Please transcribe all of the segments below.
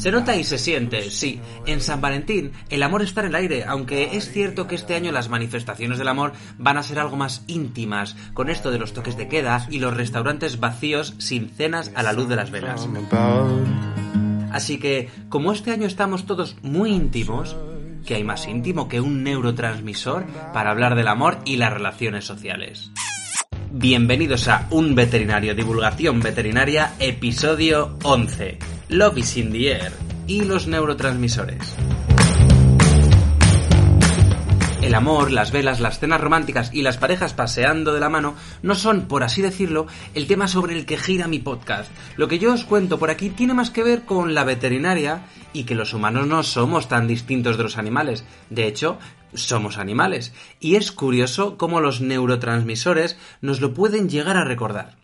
Se nota y se siente, sí. En San Valentín el amor está en el aire, aunque es cierto que este año las manifestaciones del amor van a ser algo más íntimas, con esto de los toques de queda y los restaurantes vacíos sin cenas a la luz de las velas. Así que, como este año estamos todos muy íntimos, ¿qué hay más íntimo que un neurotransmisor para hablar del amor y las relaciones sociales? Bienvenidos a Un Veterinario Divulgación Veterinaria, episodio 11. Love is in the air y los neurotransmisores. El amor, las velas, las cenas románticas y las parejas paseando de la mano no son, por así decirlo, el tema sobre el que gira mi podcast. Lo que yo os cuento por aquí tiene más que ver con la veterinaria y que los humanos no somos tan distintos de los animales. De hecho, somos animales. Y es curioso cómo los neurotransmisores nos lo pueden llegar a recordar.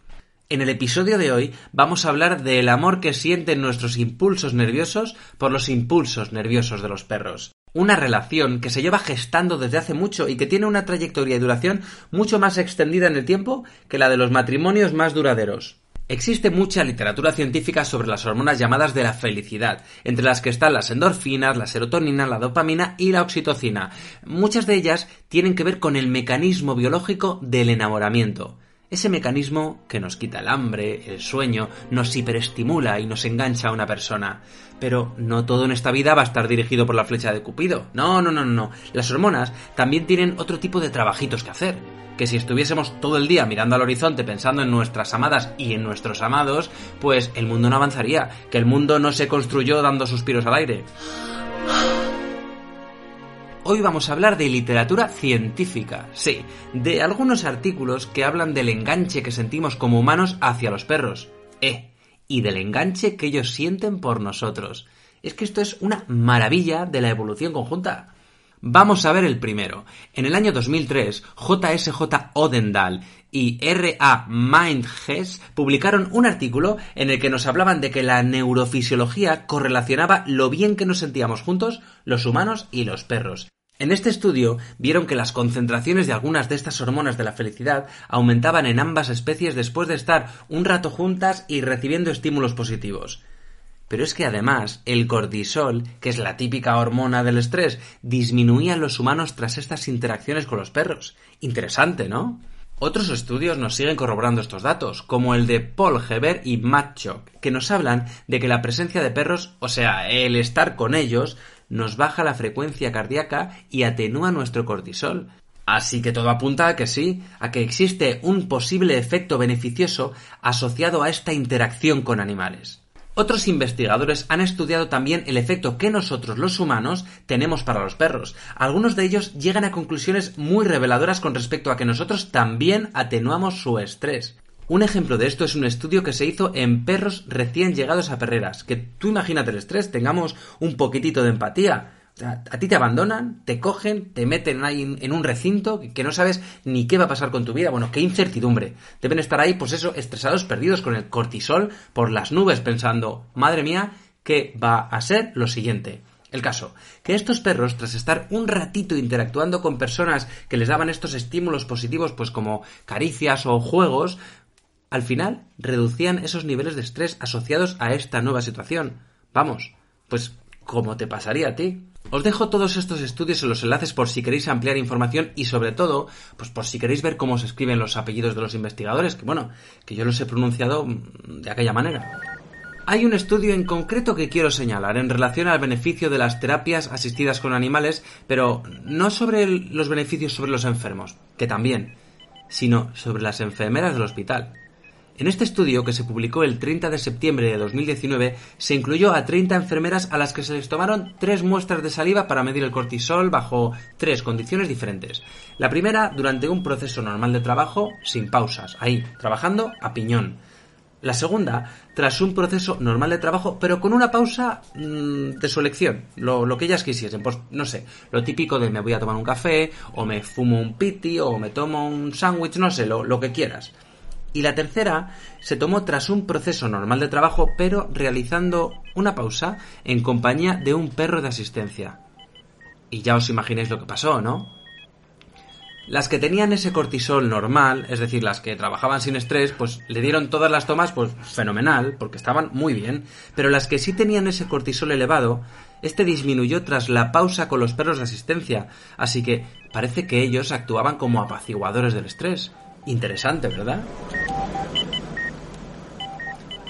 En el episodio de hoy vamos a hablar del amor que sienten nuestros impulsos nerviosos por los impulsos nerviosos de los perros. Una relación que se lleva gestando desde hace mucho y que tiene una trayectoria y duración mucho más extendida en el tiempo que la de los matrimonios más duraderos. Existe mucha literatura científica sobre las hormonas llamadas de la felicidad, entre las que están las endorfinas, la serotonina, la dopamina y la oxitocina. Muchas de ellas tienen que ver con el mecanismo biológico del enamoramiento. Ese mecanismo que nos quita el hambre, el sueño, nos hiperestimula y nos engancha a una persona. Pero no todo en esta vida va a estar dirigido por la flecha de Cupido. No, no, no, no. Las hormonas también tienen otro tipo de trabajitos que hacer. Que si estuviésemos todo el día mirando al horizonte pensando en nuestras amadas y en nuestros amados, pues el mundo no avanzaría. Que el mundo no se construyó dando suspiros al aire hoy vamos a hablar de literatura científica, sí, de algunos artículos que hablan del enganche que sentimos como humanos hacia los perros, eh, y del enganche que ellos sienten por nosotros. Es que esto es una maravilla de la evolución conjunta. Vamos a ver el primero. En el año 2003, JSJ Odendahl y R.A. Mindges publicaron un artículo en el que nos hablaban de que la neurofisiología correlacionaba lo bien que nos sentíamos juntos los humanos y los perros. En este estudio vieron que las concentraciones de algunas de estas hormonas de la felicidad aumentaban en ambas especies después de estar un rato juntas y recibiendo estímulos positivos. Pero es que además el cortisol, que es la típica hormona del estrés, disminuía en los humanos tras estas interacciones con los perros. Interesante, ¿no? Otros estudios nos siguen corroborando estos datos, como el de Paul Heber y Matt Chock, que nos hablan de que la presencia de perros, o sea, el estar con ellos, nos baja la frecuencia cardíaca y atenúa nuestro cortisol. Así que todo apunta a que sí, a que existe un posible efecto beneficioso asociado a esta interacción con animales. Otros investigadores han estudiado también el efecto que nosotros los humanos tenemos para los perros. Algunos de ellos llegan a conclusiones muy reveladoras con respecto a que nosotros también atenuamos su estrés. Un ejemplo de esto es un estudio que se hizo en perros recién llegados a perreras. Que tú imagínate el estrés, tengamos un poquitito de empatía. a ti te abandonan, te cogen, te meten ahí en un recinto que no sabes ni qué va a pasar con tu vida. Bueno, qué incertidumbre. Deben estar ahí, pues eso, estresados, perdidos con el cortisol por las nubes, pensando, madre mía, ¿qué va a ser lo siguiente? El caso, que estos perros, tras estar un ratito interactuando con personas que les daban estos estímulos positivos, pues como caricias o juegos, al final reducían esos niveles de estrés asociados a esta nueva situación. Vamos, pues como te pasaría a ti. Os dejo todos estos estudios en los enlaces por si queréis ampliar información y sobre todo, pues por si queréis ver cómo se escriben los apellidos de los investigadores, que bueno, que yo los he pronunciado de aquella manera. Hay un estudio en concreto que quiero señalar en relación al beneficio de las terapias asistidas con animales, pero no sobre los beneficios sobre los enfermos, que también, sino sobre las enfermeras del hospital. En este estudio, que se publicó el 30 de septiembre de 2019, se incluyó a 30 enfermeras a las que se les tomaron tres muestras de saliva para medir el cortisol bajo tres condiciones diferentes. La primera, durante un proceso normal de trabajo, sin pausas, ahí, trabajando a piñón. La segunda, tras un proceso normal de trabajo, pero con una pausa mm, de su elección, lo, que ellas quisiesen. Pues no sé, lo típico de me voy a tomar un café, o me fumo un piti, o me tomo un sándwich, no sé, lo que quieras y la tercera se tomó tras un proceso normal de trabajo, pero realizando una pausa en compañía de un perro de asistencia. Y ya os imagináis lo que pasó, ¿no? Las que tenían ese cortisol normal, es decir, las que trabajaban sin estrés, pues le dieron todas las tomas, pues fenomenal, porque estaban muy bien. Pero las que sí tenían ese cortisol elevado, este disminuyó tras la pausa con los perros de asistencia, así que parece que ellos actuaban como apaciguadores del estrés. Interesante, ¿verdad?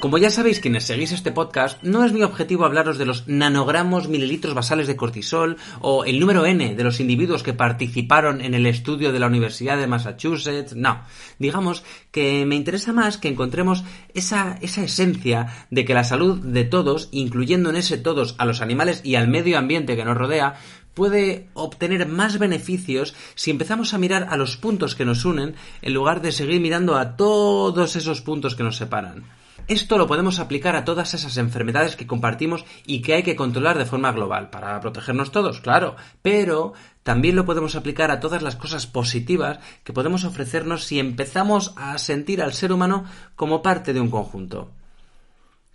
Como ya sabéis quienes seguís este podcast, no es mi objetivo hablaros de los nanogramos mililitros basales de cortisol o el número n de los individuos que participaron en el estudio de la Universidad de Massachusetts, no. Digamos que me interesa más que encontremos esa, esa esencia de que la salud de todos, incluyendo en ese todos a los animales y al medio ambiente que nos rodea, puede obtener más beneficios si empezamos a mirar a los puntos que nos unen en lugar de seguir mirando a todos esos puntos que nos separan. Esto lo podemos aplicar a todas esas enfermedades que compartimos y que hay que controlar de forma global, para protegernos todos, claro, pero también lo podemos aplicar a todas las cosas positivas que podemos ofrecernos si empezamos a sentir al ser humano como parte de un conjunto.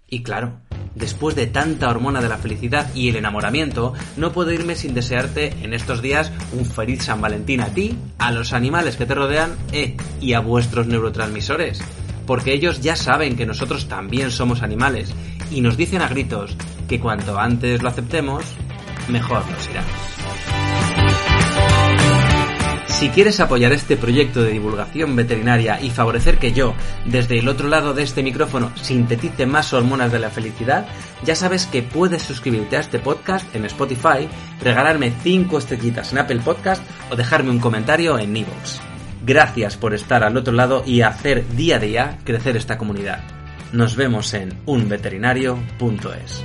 Y claro, después de tanta hormona de la felicidad y el enamoramiento, no puedo irme sin desearte en estos días un feliz San Valentín a ti, a los animales que te rodean eh, y a vuestros neurotransmisores porque ellos ya saben que nosotros también somos animales y nos dicen a gritos que cuanto antes lo aceptemos, mejor nos irá. Si quieres apoyar este proyecto de divulgación veterinaria y favorecer que yo, desde el otro lado de este micrófono, sintetice más hormonas de la felicidad, ya sabes que puedes suscribirte a este podcast en Spotify, regalarme 5 estrellitas en Apple Podcast o dejarme un comentario en iVoox. Gracias por estar al otro lado y hacer día a día crecer esta comunidad. Nos vemos en unveterinario.es.